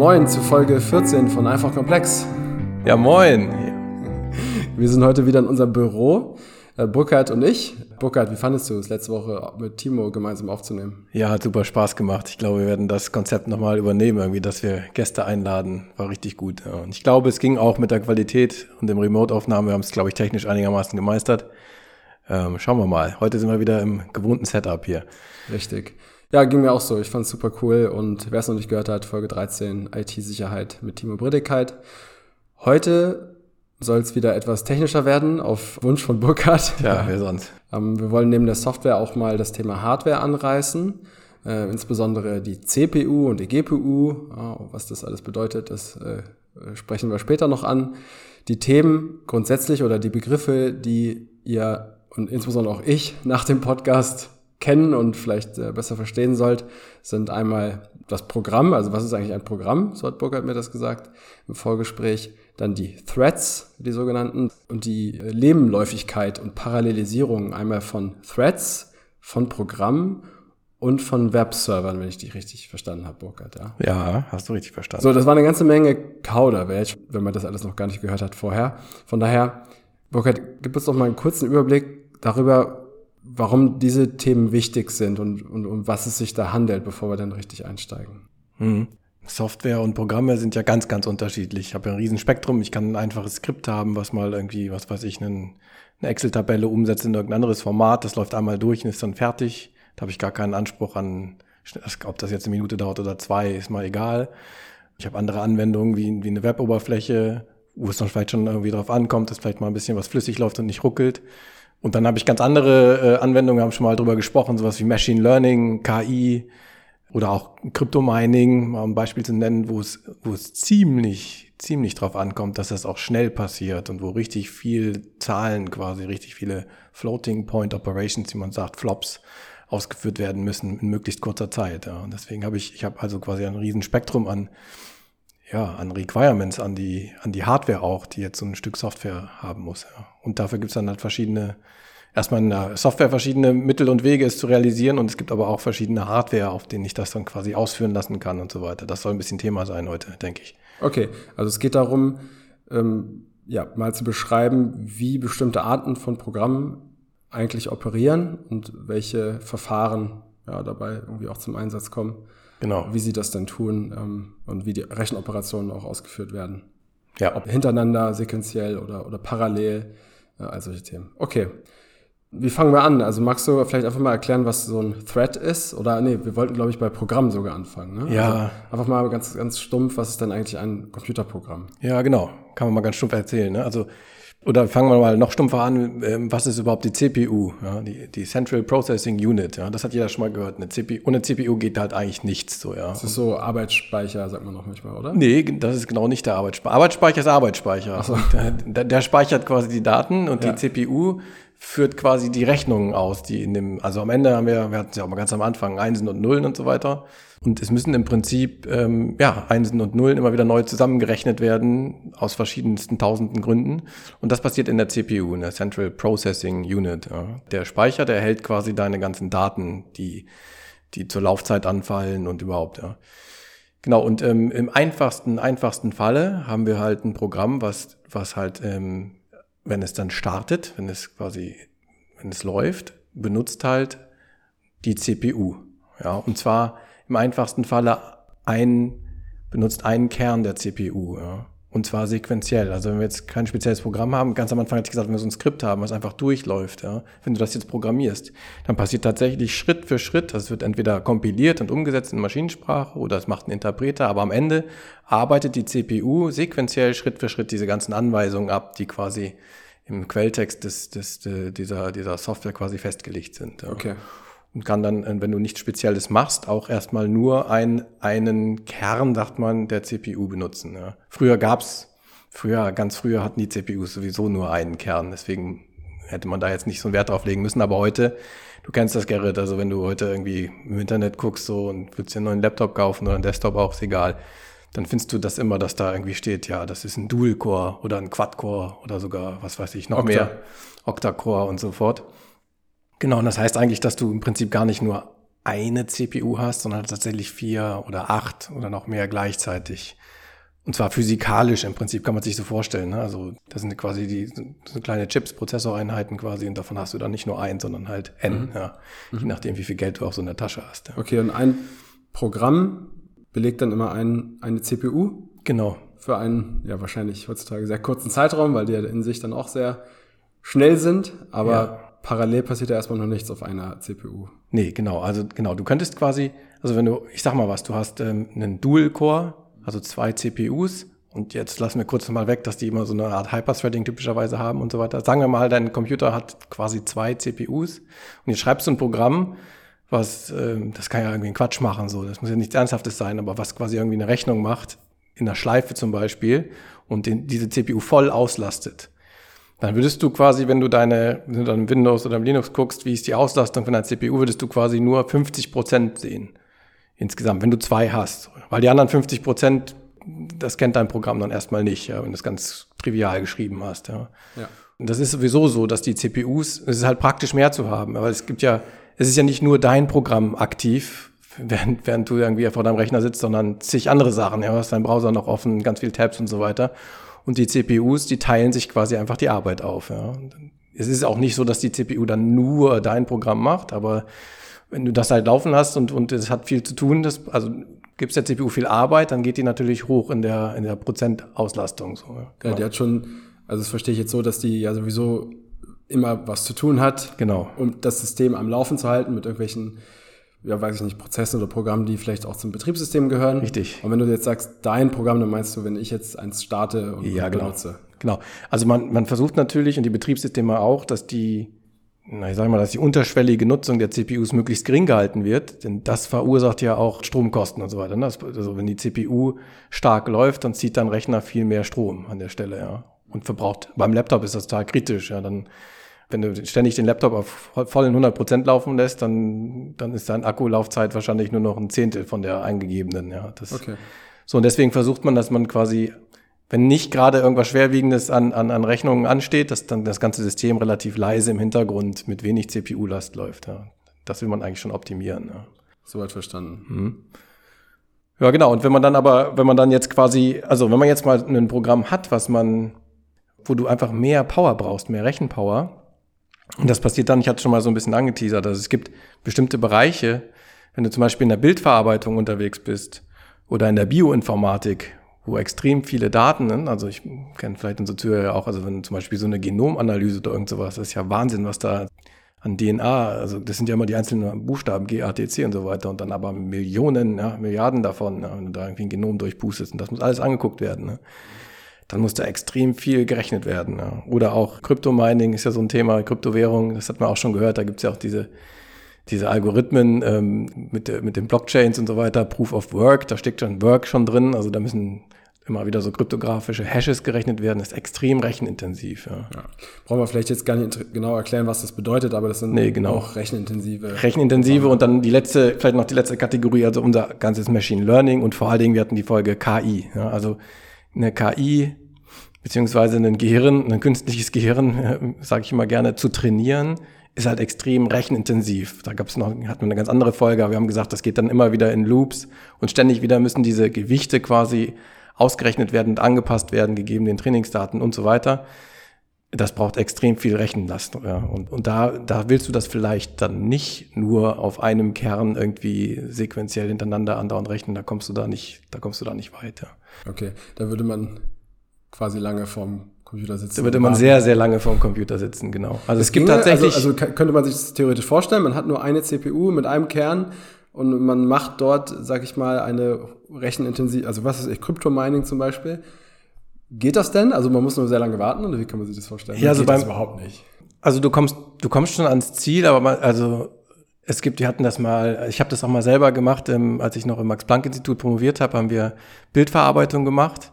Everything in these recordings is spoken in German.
Moin zu Folge 14 von Einfach Komplex. Ja, moin. Wir sind heute wieder in unserem Büro, äh, Burkhard und ich. Burkhard, wie fandest du es, letzte Woche mit Timo gemeinsam aufzunehmen? Ja, hat super Spaß gemacht. Ich glaube, wir werden das Konzept nochmal übernehmen, irgendwie, dass wir Gäste einladen. War richtig gut. Ja. Und ich glaube, es ging auch mit der Qualität und dem Remote-Aufnahmen. Wir haben es, glaube ich, technisch einigermaßen gemeistert. Ähm, schauen wir mal. Heute sind wir wieder im gewohnten Setup hier. Richtig. Ja, ging mir auch so. Ich fand es super cool. Und wer es noch nicht gehört hat, Folge 13, IT-Sicherheit mit Timo Briddigkeit. Heute soll es wieder etwas technischer werden, auf Wunsch von Burkhardt. Ja, wer sonst? Ähm, wir wollen neben der Software auch mal das Thema Hardware anreißen. Äh, insbesondere die CPU und die GPU. Oh, was das alles bedeutet, das äh, sprechen wir später noch an. Die Themen grundsätzlich oder die Begriffe, die ihr und insbesondere auch ich nach dem Podcast kennen und vielleicht äh, besser verstehen sollt, sind einmal das Programm, also was ist eigentlich ein Programm, so hat Burkhard mir das gesagt im Vorgespräch, dann die Threads, die sogenannten, und die Lebenläufigkeit und Parallelisierung einmal von Threads, von Programmen und von Webservern, wenn ich dich richtig verstanden habe, Burkhard. Ja? ja, hast du richtig verstanden. So, das war eine ganze Menge Kauderwelsch, wenn man das alles noch gar nicht gehört hat vorher. Von daher, Burkhard, gib uns doch mal einen kurzen Überblick darüber, warum diese Themen wichtig sind und, und um was es sich da handelt, bevor wir dann richtig einsteigen. Mhm. Software und Programme sind ja ganz, ganz unterschiedlich. Ich habe ja ein Riesenspektrum. Ich kann ein einfaches Skript haben, was mal irgendwie, was weiß ich, einen, eine Excel-Tabelle umsetzt in irgendein anderes Format. Das läuft einmal durch und ist dann fertig. Da habe ich gar keinen Anspruch an, ob das jetzt eine Minute dauert oder zwei, ist mal egal. Ich habe andere Anwendungen wie, wie eine Web-Oberfläche, wo es dann vielleicht schon irgendwie drauf ankommt, dass vielleicht mal ein bisschen was flüssig läuft und nicht ruckelt. Und dann habe ich ganz andere äh, Anwendungen, haben schon mal drüber gesprochen, sowas wie Machine Learning, KI oder auch Crypto-Mining, mal ein Beispiel zu nennen, wo es, wo es ziemlich, ziemlich drauf ankommt, dass das auch schnell passiert und wo richtig viel Zahlen quasi, richtig viele Floating Point Operations, wie man sagt, Flops, ausgeführt werden müssen in möglichst kurzer Zeit. Ja. Und deswegen habe ich, ich habe also quasi ein Riesenspektrum an ja, an Requirements, an die, an die Hardware auch, die jetzt so ein Stück Software haben muss. Ja. Und dafür gibt es dann halt verschiedene, erstmal in der Software verschiedene Mittel und Wege, es zu realisieren. Und es gibt aber auch verschiedene Hardware, auf denen ich das dann quasi ausführen lassen kann und so weiter. Das soll ein bisschen Thema sein heute, denke ich. Okay, also es geht darum, ähm, ja, mal zu beschreiben, wie bestimmte Arten von Programmen eigentlich operieren und welche Verfahren ja, dabei irgendwie auch zum Einsatz kommen. Genau. Wie sie das dann tun ähm, und wie die Rechenoperationen auch ausgeführt werden. Ja. Ob hintereinander, sequenziell oder, oder parallel, äh, all solche Themen. Okay. Wie fangen wir an? Also magst du vielleicht einfach mal erklären, was so ein Thread ist? Oder nee, wir wollten, glaube ich, bei Programmen sogar anfangen. Ne? Ja. Also einfach mal ganz, ganz stumpf, was ist denn eigentlich ein Computerprogramm? Ja, genau. Kann man mal ganz stumpf erzählen. Ne? Also oder fangen wir mal noch stumpfer an, ähm, was ist überhaupt die CPU, ja, die, die Central Processing Unit, ja, das hat jeder schon mal gehört. Eine CPU, ohne CPU geht halt eigentlich nichts so, ja. Das ist so Arbeitsspeicher, sagt man noch manchmal, oder? Nee, das ist genau nicht der Arbeitsspeicher. Arbeitsspeicher ist Arbeitsspeicher. So. Der, der, speichert quasi die Daten und ja. die CPU führt quasi die Rechnungen aus, die in dem, also am Ende haben wir, wir hatten es ja auch mal ganz am Anfang, Einsen und Nullen und so weiter. Und es müssen im Prinzip ähm, ja Einsen und Nullen immer wieder neu zusammengerechnet werden aus verschiedensten tausenden Gründen. Und das passiert in der CPU, in der Central Processing Unit. Ja. Der Speicher, der hält quasi deine ganzen Daten, die die zur Laufzeit anfallen und überhaupt. Ja. Genau. Und ähm, im einfachsten einfachsten Falle haben wir halt ein Programm, was was halt ähm, wenn es dann startet, wenn es quasi wenn es läuft, benutzt halt die CPU. Ja, und zwar im einfachsten Falle ein, benutzt einen Kern der CPU. Ja. Und zwar sequenziell. Also wenn wir jetzt kein spezielles Programm haben, ganz am Anfang hatte ich gesagt, wenn wir so ein Skript haben, was einfach durchläuft, ja, wenn du das jetzt programmierst, dann passiert tatsächlich Schritt für Schritt, das wird entweder kompiliert und umgesetzt in Maschinensprache oder es macht ein Interpreter, aber am Ende arbeitet die CPU sequenziell Schritt für Schritt diese ganzen Anweisungen ab, die quasi im Quelltext des, des, dieser, dieser Software quasi festgelegt sind. Ja. Okay und kann dann, äh, wenn du nichts Spezielles machst, auch erstmal nur ein, einen Kern, sagt man, der CPU benutzen. Ja. Früher gab's, früher, ganz früher hatten die CPUs sowieso nur einen Kern, deswegen hätte man da jetzt nicht so einen Wert drauf legen müssen, aber heute, du kennst das, Gerrit, also wenn du heute irgendwie im Internet guckst so und willst dir einen neuen Laptop kaufen oder einen Desktop auch, ist egal, dann findest du das immer, dass da irgendwie steht, ja, das ist ein Dual-Core oder ein Quad-Core oder sogar, was weiß ich, noch Octa. mehr, Octa-Core und so fort. Genau, und das heißt eigentlich, dass du im Prinzip gar nicht nur eine CPU hast, sondern tatsächlich vier oder acht oder noch mehr gleichzeitig. Und zwar physikalisch im Prinzip kann man sich so vorstellen. Ne? Also das sind quasi die so kleine Chips, Prozessoreinheiten quasi und davon hast du dann nicht nur ein, sondern halt N, mhm. ja, mhm. je nachdem, wie viel Geld du auch so in der Tasche hast. Ja. Okay, und ein Programm belegt dann immer ein, eine CPU? Genau. Für einen, ja wahrscheinlich heutzutage sehr kurzen Zeitraum, weil die ja in sich dann auch sehr schnell sind, aber ja. Parallel passiert ja erstmal noch nichts auf einer CPU. Nee, genau. Also genau, du könntest quasi, also wenn du, ich sag mal was, du hast ähm, einen Dual-Core, also zwei CPUs. Und jetzt lassen wir kurz mal weg, dass die immer so eine Art Hyperthreading typischerweise haben und so weiter. Sagen wir mal, dein Computer hat quasi zwei CPUs und jetzt schreibst du ein Programm, was, äh, das kann ja irgendwie einen Quatsch machen, so, das muss ja nichts Ernsthaftes sein, aber was quasi irgendwie eine Rechnung macht, in der Schleife zum Beispiel, und den, diese CPU voll auslastet. Dann würdest du quasi, wenn du deine, wenn du dann Windows oder Linux guckst, wie ist die Auslastung von deiner CPU, würdest du quasi nur 50 Prozent sehen insgesamt, wenn du zwei hast. Weil die anderen 50 Prozent, das kennt dein Programm dann erstmal nicht, ja, wenn du es ganz trivial geschrieben hast. Ja. ja. Und das ist sowieso so, dass die CPUs, es ist halt praktisch mehr zu haben, aber es gibt ja, es ist ja nicht nur dein Programm aktiv, während, während du irgendwie vor deinem Rechner sitzt, sondern zig andere Sachen. Ja, du hast deinen Browser noch offen, ganz viele Tabs und so weiter. Und die CPUs, die teilen sich quasi einfach die Arbeit auf. Ja. Es ist auch nicht so, dass die CPU dann nur dein Programm macht, aber wenn du das halt laufen hast und, und es hat viel zu tun, das, also gibst der CPU viel Arbeit, dann geht die natürlich hoch in der, in der Prozentauslastung. So, ja, genau. die hat schon, also das verstehe ich jetzt so, dass die ja sowieso immer was zu tun hat, genau. um das System am Laufen zu halten mit irgendwelchen, ja, weiß ich nicht, Prozessen oder Programmen, die vielleicht auch zum Betriebssystem gehören. Richtig. Und wenn du jetzt sagst, dein Programm, dann meinst du, wenn ich jetzt eins starte und ja, genau. benutze. Genau. Also man, man versucht natürlich und die Betriebssysteme auch, dass die na, ich sage mal, dass die unterschwellige Nutzung der CPUs möglichst gering gehalten wird, denn das verursacht ja auch Stromkosten und so weiter. Ne? Also wenn die CPU stark läuft, dann zieht dein Rechner viel mehr Strom an der Stelle, ja. Und verbraucht. Beim Laptop ist das total kritisch, ja. Dann, wenn du ständig den Laptop auf vollen 100 Prozent laufen lässt, dann, dann ist deine Akkulaufzeit wahrscheinlich nur noch ein Zehntel von der eingegebenen, ja. Das, okay. So, und deswegen versucht man, dass man quasi wenn nicht gerade irgendwas Schwerwiegendes an, an, an Rechnungen ansteht, dass dann das ganze System relativ leise im Hintergrund mit wenig CPU-Last läuft. Ja. Das will man eigentlich schon optimieren. Ja. Soweit verstanden. Mhm. Ja, genau. Und wenn man dann aber, wenn man dann jetzt quasi, also wenn man jetzt mal ein Programm hat, was man, wo du einfach mehr Power brauchst, mehr Rechenpower, und das passiert dann, ich hatte schon mal so ein bisschen angeteasert, also es gibt bestimmte Bereiche, wenn du zum Beispiel in der Bildverarbeitung unterwegs bist oder in der Bioinformatik wo extrem viele Daten, also ich kenne vielleicht unsere Zuhörer auch, also wenn zum Beispiel so eine Genomanalyse oder irgend sowas, das ist ja Wahnsinn, was da an DNA, also das sind ja immer die einzelnen Buchstaben, G, A, T, C und so weiter und dann aber Millionen, ja, Milliarden davon, ja, wenn du da irgendwie ein Genom durchpustest und das muss alles angeguckt werden. Ne? Dann muss da extrem viel gerechnet werden. Ja. Oder auch Kryptomining ist ja so ein Thema, Kryptowährung, das hat man auch schon gehört, da gibt's ja auch diese diese Algorithmen ähm, mit, mit den Blockchains und so weiter, Proof of Work, da steckt schon Work schon drin, also da müssen immer wieder so kryptografische Hashes gerechnet werden, das ist extrem rechenintensiv. Ja. Ja. Brauchen wir vielleicht jetzt gar nicht genau erklären, was das bedeutet, aber das sind nee, genau. auch rechenintensive. Rechenintensive und dann die letzte, vielleicht noch die letzte Kategorie, also unser ganzes Machine Learning und vor allen Dingen, wir hatten die Folge KI. Ja, also eine KI beziehungsweise ein Gehirn, ein künstliches Gehirn, sage ich immer gerne, zu trainieren, ist halt extrem rechenintensiv. Da gab es noch, hatten wir eine ganz andere Folge, aber wir haben gesagt, das geht dann immer wieder in Loops und ständig wieder müssen diese Gewichte quasi ausgerechnet werden und angepasst werden, gegeben den Trainingsdaten und so weiter. Das braucht extrem viel Rechenlast. Ja. Und, und da, da willst du das vielleicht dann nicht nur auf einem Kern irgendwie sequenziell hintereinander andauernd rechnen. Da kommst du da nicht, da kommst du da nicht weiter. Okay, da würde man quasi lange vorm Computer sitzen. Da würde man sehr, sehr lange vorm Computer sitzen, genau. Also es, es gibt ginge, tatsächlich. Also, also könnte man sich das theoretisch vorstellen, man hat nur eine CPU mit einem Kern und man macht dort, sag ich mal, eine rechenintensiv, also was ist ich, Kryptomining zum Beispiel. Geht das denn? Also man muss nur sehr lange warten oder wie kann man sich das vorstellen? Ja, also beim, das überhaupt nicht. Also du kommst, du kommst schon ans Ziel, aber man, also es gibt, wir hatten das mal, ich habe das auch mal selber gemacht, ähm, als ich noch im Max-Planck-Institut promoviert habe, haben wir Bildverarbeitung gemacht.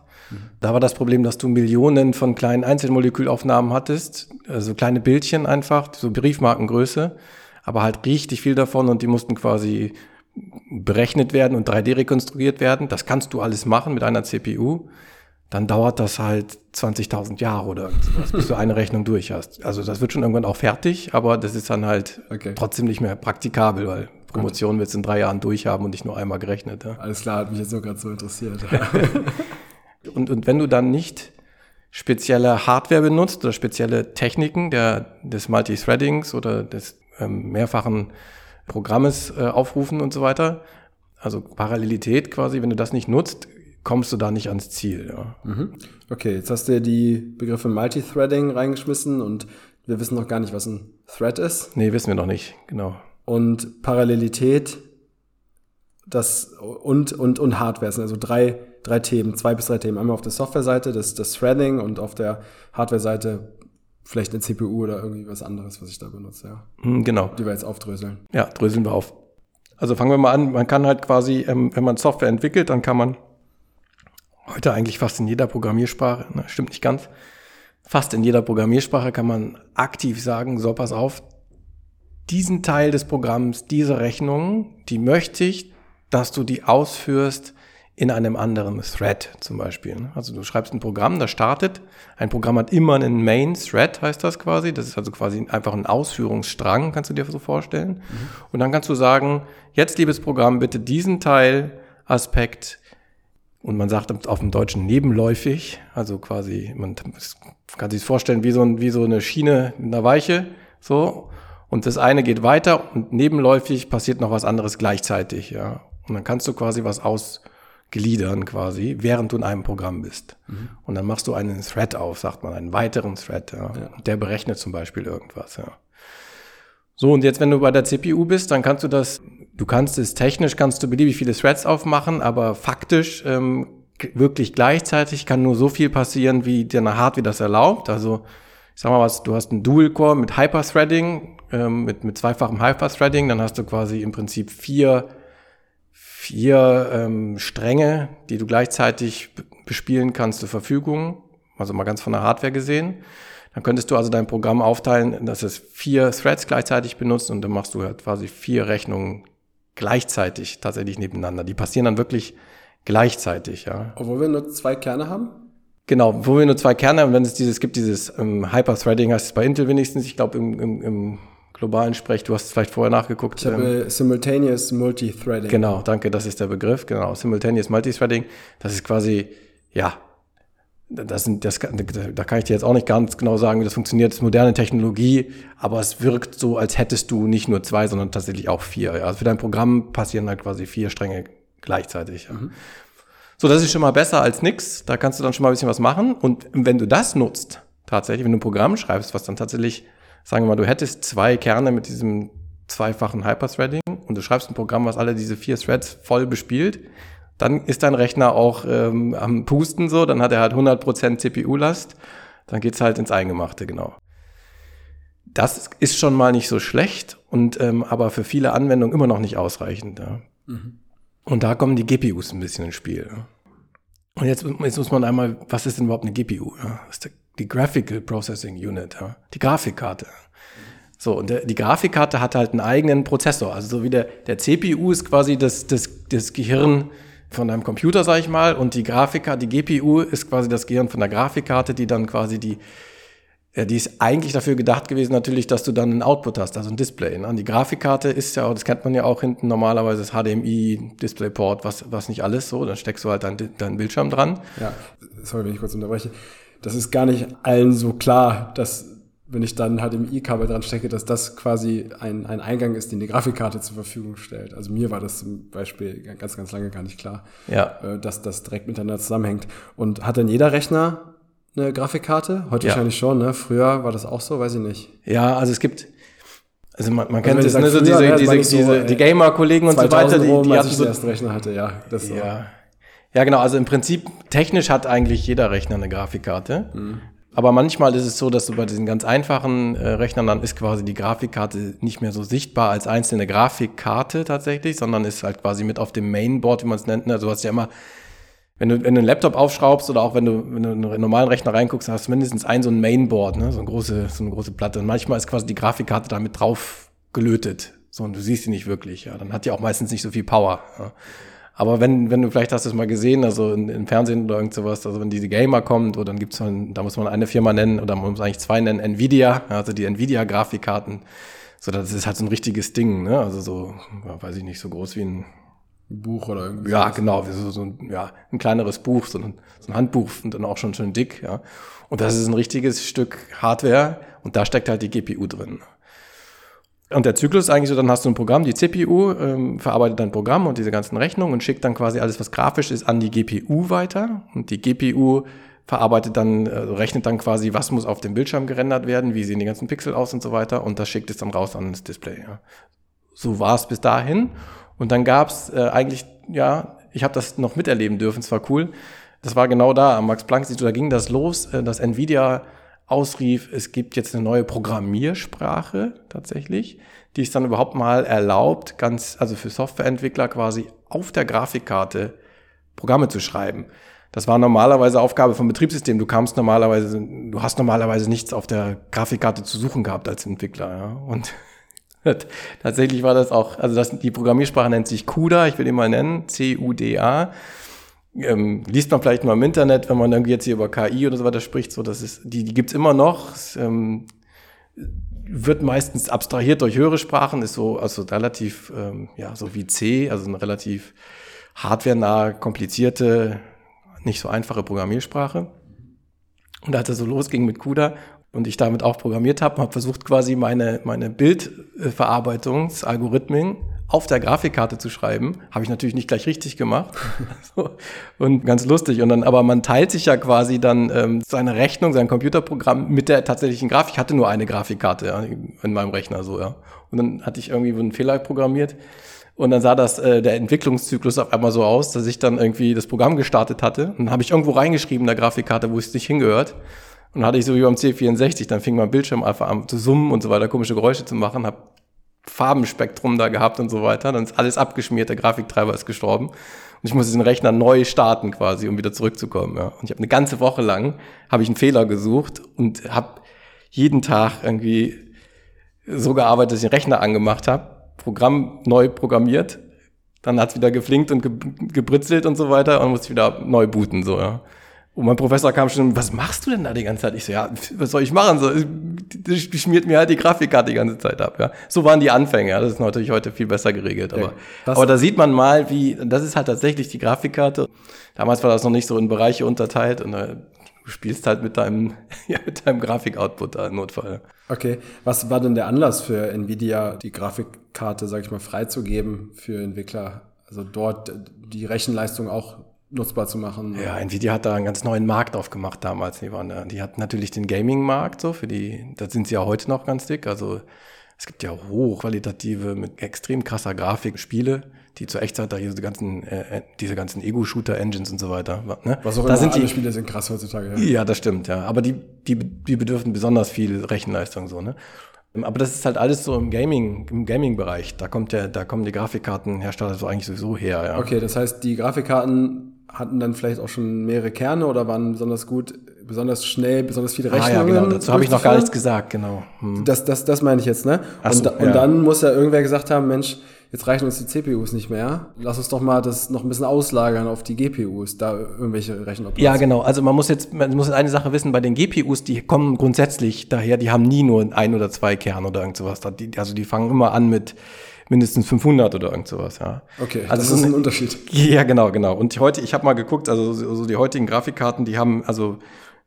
Da war das Problem, dass du Millionen von kleinen Einzelmolekülaufnahmen hattest, also kleine Bildchen einfach, so Briefmarkengröße, aber halt richtig viel davon und die mussten quasi berechnet werden und 3D rekonstruiert werden. Das kannst du alles machen mit einer CPU. Dann dauert das halt 20.000 Jahre oder sowas, bis du eine Rechnung durch hast. Also das wird schon irgendwann auch fertig, aber das ist dann halt okay. trotzdem nicht mehr praktikabel, weil Promotion willst du in drei Jahren durchhaben und nicht nur einmal gerechnet. Ja. Alles klar, hat mich jetzt gerade so interessiert. und, und wenn du dann nicht spezielle Hardware benutzt oder spezielle Techniken der, des Multithreadings oder des ähm, mehrfachen Programmes äh, aufrufen und so weiter, also Parallelität quasi, wenn du das nicht nutzt, kommst du da nicht ans Ziel. Ja. Mhm. Okay, jetzt hast du die Begriffe Multithreading reingeschmissen und wir wissen noch gar nicht, was ein Thread ist. Nee, wissen wir noch nicht, genau. Und Parallelität das und, und, und Hardware sind also drei, drei Themen, zwei bis drei Themen. Einmal auf der Software-Seite das, das Threading und auf der Hardware-Seite vielleicht eine CPU oder irgendwie was anderes, was ich da benutze, ja. Hm, genau. Die wir jetzt aufdröseln. Ja, dröseln wir auf. Also fangen wir mal an. Man kann halt quasi, ähm, wenn man Software entwickelt, dann kann man heute eigentlich fast in jeder Programmiersprache, ne, stimmt nicht ganz, fast in jeder Programmiersprache kann man aktiv sagen, so pass auf, diesen Teil des Programms, diese Rechnung, die möchte ich, dass du die ausführst in einem anderen Thread zum Beispiel. Also du schreibst ein Programm, das startet. Ein Programm hat immer einen Main Thread, heißt das quasi. Das ist also quasi einfach ein Ausführungsstrang, kannst du dir so vorstellen. Mhm. Und dann kannst du sagen, jetzt liebes Programm, bitte diesen Teil, Aspekt, und man sagt auf dem Deutschen nebenläufig, also quasi, man kann sich vorstellen wie so, ein, wie so eine Schiene in einer Weiche, so. Und das eine geht weiter und nebenläufig passiert noch was anderes gleichzeitig, ja. Und dann kannst du quasi was ausgliedern quasi, während du in einem Programm bist. Mhm. Und dann machst du einen Thread auf, sagt man, einen weiteren Thread, ja. ja. Und der berechnet zum Beispiel irgendwas, ja. So, und jetzt, wenn du bei der CPU bist, dann kannst du das, du kannst es technisch, kannst du beliebig viele Threads aufmachen, aber faktisch ähm, wirklich gleichzeitig kann nur so viel passieren, wie deine Hardware das erlaubt. Also ich sag mal was, du hast einen Dual-Core mit Hyper-Threading, ähm, mit, mit zweifachem Hyper-Threading, dann hast du quasi im Prinzip vier, vier ähm, Stränge, die du gleichzeitig bespielen kannst zur Verfügung. Also mal ganz von der Hardware gesehen. Dann könntest du also dein Programm aufteilen, dass es vier Threads gleichzeitig benutzt und dann machst du halt quasi vier Rechnungen gleichzeitig tatsächlich nebeneinander. Die passieren dann wirklich gleichzeitig, ja. Obwohl wir nur zwei Kerne haben? Genau, wo wir nur zwei Kerne haben, wenn es dieses gibt, dieses ähm, Hyper-Threading heißt es bei Intel wenigstens, ich glaube im, im, im globalen Sprech, du hast es vielleicht vorher nachgeguckt. Ich habe ähm, Simultaneous Multithreading. Genau, danke, das ist der Begriff, genau, Simultaneous Multithreading. Das ist quasi, ja, das sind, das, da kann ich dir jetzt auch nicht ganz genau sagen, wie das funktioniert. Das ist moderne Technologie, aber es wirkt so, als hättest du nicht nur zwei, sondern tatsächlich auch vier. Also für dein Programm passieren halt quasi vier Stränge gleichzeitig. Mhm. So, das ist schon mal besser als nix. Da kannst du dann schon mal ein bisschen was machen. Und wenn du das nutzt, tatsächlich, wenn du ein Programm schreibst, was dann tatsächlich, sagen wir mal, du hättest zwei Kerne mit diesem zweifachen Hyperthreading und du schreibst ein Programm, was alle diese vier Threads voll bespielt, dann ist dein Rechner auch ähm, am Pusten so, dann hat er halt 100% CPU-Last, dann geht's halt ins Eingemachte, genau. Das ist schon mal nicht so schlecht und ähm, aber für viele Anwendungen immer noch nicht ausreichend. Ja. Mhm. Und da kommen die GPUs ein bisschen ins Spiel. Ja. Und jetzt, jetzt muss man einmal, was ist denn überhaupt eine GPU? Ja? Das ist die Graphical Processing Unit, ja? die Grafikkarte. So, und der, die Grafikkarte hat halt einen eigenen Prozessor. Also so wie der, der CPU ist quasi das, das, das Gehirn von deinem Computer, sag ich mal, und die Grafikkarte, die GPU ist quasi das Gehirn von der Grafikkarte, die dann quasi die die ist eigentlich dafür gedacht gewesen, natürlich, dass du dann einen Output hast, also ein Display. Ne? Die Grafikkarte ist ja, das kennt man ja auch hinten normalerweise, das HDMI, DisplayPort, was, was nicht alles so. Dann steckst du halt deinen dein Bildschirm dran. Ja, sorry, wenn ich kurz unterbreche. Das ist gar nicht allen so klar, dass wenn ich dann HDMI-Kabel dran stecke, dass das quasi ein, ein Eingang ist, den die Grafikkarte zur Verfügung stellt. Also mir war das zum Beispiel ganz, ganz lange gar nicht klar, ja. Äh, dass das direkt miteinander zusammenhängt. Und hat denn jeder Rechner eine Grafikkarte? Heute ja. wahrscheinlich schon, ne? Früher war das auch so, weiß ich nicht. Ja, also es gibt, also man, man also kennt es, ne, so diese, diese, diese, so, die Gamer-Kollegen und so weiter, die, die hatten so, ersten Rechner hatte, ja. Das ja. Ja, genau, also im Prinzip, technisch hat eigentlich jeder Rechner eine Grafikkarte. Mhm. Aber manchmal ist es so, dass du bei diesen ganz einfachen äh, Rechnern dann ist quasi die Grafikkarte nicht mehr so sichtbar als einzelne Grafikkarte tatsächlich, sondern ist halt quasi mit auf dem Mainboard, wie man es nennt. Ne? Also du hast ja immer wenn du, wenn du einen Laptop aufschraubst oder auch wenn du, wenn du in einen normalen Rechner reinguckst, hast du mindestens ein so ein Mainboard, ne? so, eine große, so eine große Platte. Und manchmal ist quasi die Grafikkarte damit drauf gelötet. So, und du siehst sie nicht wirklich. Ja, dann hat die auch meistens nicht so viel Power. Ja. Aber wenn, wenn du vielleicht hast du es mal gesehen, also in, im Fernsehen oder irgend sowas, also wenn diese Gamer kommt, oder dann gibt's dann, da muss man eine Firma nennen oder man muss eigentlich zwei nennen, Nvidia, also die Nvidia-Grafikkarten So, das ist halt so ein richtiges Ding, ne? Also so, weiß ich nicht, so groß wie ein Buch oder irgendwie. Ja, genau, so, so ein, ja, ein kleineres Buch, so ein, so ein Handbuch und dann auch schon schön dick, ja. Und das ist ein richtiges Stück Hardware und da steckt halt die GPU drin. Und der Zyklus ist eigentlich so, dann hast du ein Programm, die CPU ähm, verarbeitet dein Programm und diese ganzen Rechnungen und schickt dann quasi alles, was grafisch ist, an die GPU weiter. Und die GPU verarbeitet dann, äh, rechnet dann quasi, was muss auf dem Bildschirm gerendert werden, wie sehen die ganzen Pixel aus und so weiter. Und das schickt es dann raus an das Display. Ja. So war es bis dahin. Und dann gab's äh, eigentlich, ja, ich habe das noch miterleben dürfen, es war cool. Das war genau da am Max-Planck-Institut, da ging das los, äh, dass Nvidia ausrief, es gibt jetzt eine neue Programmiersprache tatsächlich, die es dann überhaupt mal erlaubt, ganz, also für Softwareentwickler quasi auf der Grafikkarte Programme zu schreiben. Das war normalerweise Aufgabe vom Betriebssystem. Du kamst normalerweise, du hast normalerweise nichts auf der Grafikkarte zu suchen gehabt als Entwickler. Ja? Und tatsächlich war das auch, also das, die Programmiersprache nennt sich CUDA, ich will ihn mal nennen, C-U-D-A ähm, liest man vielleicht mal im Internet, wenn man irgendwie jetzt hier über KI oder so weiter spricht, so das ist, die, die gibt's immer noch. Es, ähm, wird meistens abstrahiert durch höhere Sprachen, ist so also relativ, ähm, ja, so wie C, also eine relativ hardwarenahe, komplizierte, nicht so einfache Programmiersprache. Und als es so losging mit CUDA und ich damit auch programmiert habe, habe versucht quasi meine, meine Bildverarbeitungsalgorithmen auf der Grafikkarte zu schreiben. Habe ich natürlich nicht gleich richtig gemacht. und ganz lustig. Und dann, aber man teilt sich ja quasi dann ähm, seine Rechnung, sein Computerprogramm mit der tatsächlichen Grafik. Ich hatte nur eine Grafikkarte ja, in meinem Rechner so, ja. Und dann hatte ich irgendwie einen Fehler programmiert. Und dann sah das äh, der Entwicklungszyklus auf einmal so aus, dass ich dann irgendwie das Programm gestartet hatte. Und dann habe ich irgendwo reingeschrieben in der Grafikkarte, wo es nicht hingehört. Und dann hatte ich so wie beim C64, dann fing mein Bildschirm einfach an zu summen und so weiter, komische Geräusche zu machen, habe Farbenspektrum da gehabt und so weiter. Dann ist alles abgeschmiert, der Grafiktreiber ist gestorben. Und ich muss diesen Rechner neu starten quasi, um wieder zurückzukommen. Ja. Und ich habe eine ganze Woche lang habe ich einen Fehler gesucht und habe jeden Tag irgendwie so gearbeitet, dass ich den Rechner angemacht habe, Programm neu programmiert, dann hat's wieder geflinkt und gebritzelt und so weiter und musste wieder neu booten so ja. Und mein Professor kam schon, was machst du denn da die ganze Zeit? Ich so, ja, was soll ich machen? So, das schmiert mir halt die Grafikkarte die ganze Zeit ab, ja. So waren die Anfänge, ja. Das ist natürlich heute viel besser geregelt, aber, ja, aber da sieht man mal, wie, das ist halt tatsächlich die Grafikkarte. Damals war das noch nicht so in Bereiche unterteilt und äh, du spielst halt mit deinem, ja, mit deinem Grafikoutput da im Notfall. Okay. Was war denn der Anlass für Nvidia, die Grafikkarte, sag ich mal, freizugeben für Entwickler? Also dort die Rechenleistung auch nutzbar zu machen. Ja, Nvidia hat da einen ganz neuen Markt aufgemacht damals. Die, waren, die hatten natürlich den Gaming-Markt, so für die, da sind sie ja heute noch ganz dick. Also es gibt ja hochqualitative, mit extrem krasser Grafik Spiele, die zur Echtzeit da diese ganzen, äh, äh diese ganzen Ego-Shooter-Engines und so weiter. Ne? Was auch da immer, sind die Spiele sind krass heutzutage. Ja. ja, das stimmt, ja. Aber die, die, die bedürfen besonders viel Rechenleistung so, ne? Aber das ist halt alles so im Gaming, im Gaming-Bereich. Da kommt der, da kommen die Grafikkartenhersteller so eigentlich sowieso her, ja. Okay, das heißt, die Grafikkarten hatten dann vielleicht auch schon mehrere Kerne oder waren besonders gut, besonders schnell, besonders viele Rechnungen. Ah, ja, genau. Dazu habe ich noch gar nichts gesagt, genau. Hm. Das, das, das meine ich jetzt, ne? Und, so, und dann muss ja irgendwer gesagt haben, Mensch, jetzt reichen uns die CPUs nicht mehr. Lass uns doch mal das noch ein bisschen auslagern auf die GPUs, da irgendwelche Rechenoperationen. Ja, genau. Also man muss jetzt, man muss eine Sache wissen, bei den GPUs, die kommen grundsätzlich daher, die haben nie nur ein oder zwei Kerne oder irgend sowas. Also die fangen immer an mit mindestens 500 oder irgend sowas, ja. Okay, also das ist ein Unterschied. Ja, genau, genau. Und heute, ich habe mal geguckt, also so die heutigen Grafikkarten, die haben, also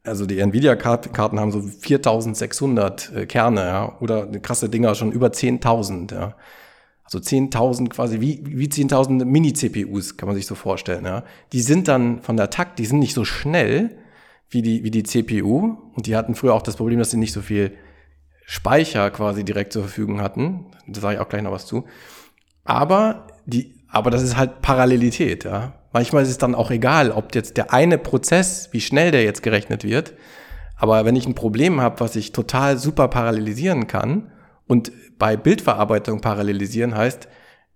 also die Nvidia-Karten haben so 4600 äh, Kerne, ja, oder krasse Dinger schon über 10.000, ja. Also 10.000 quasi, wie, wie 10.000 Mini-CPUs, kann man sich so vorstellen, ja. Die sind dann von der Takt, die sind nicht so schnell wie die, wie die CPU. Und die hatten früher auch das Problem, dass sie nicht so viel Speicher quasi direkt zur Verfügung hatten. Da sage ich auch gleich noch was zu. Aber die, aber das ist halt Parallelität, ja. Manchmal ist es dann auch egal, ob jetzt der eine Prozess, wie schnell der jetzt gerechnet wird. Aber wenn ich ein Problem habe, was ich total super parallelisieren kann und bei Bildverarbeitung parallelisieren heißt,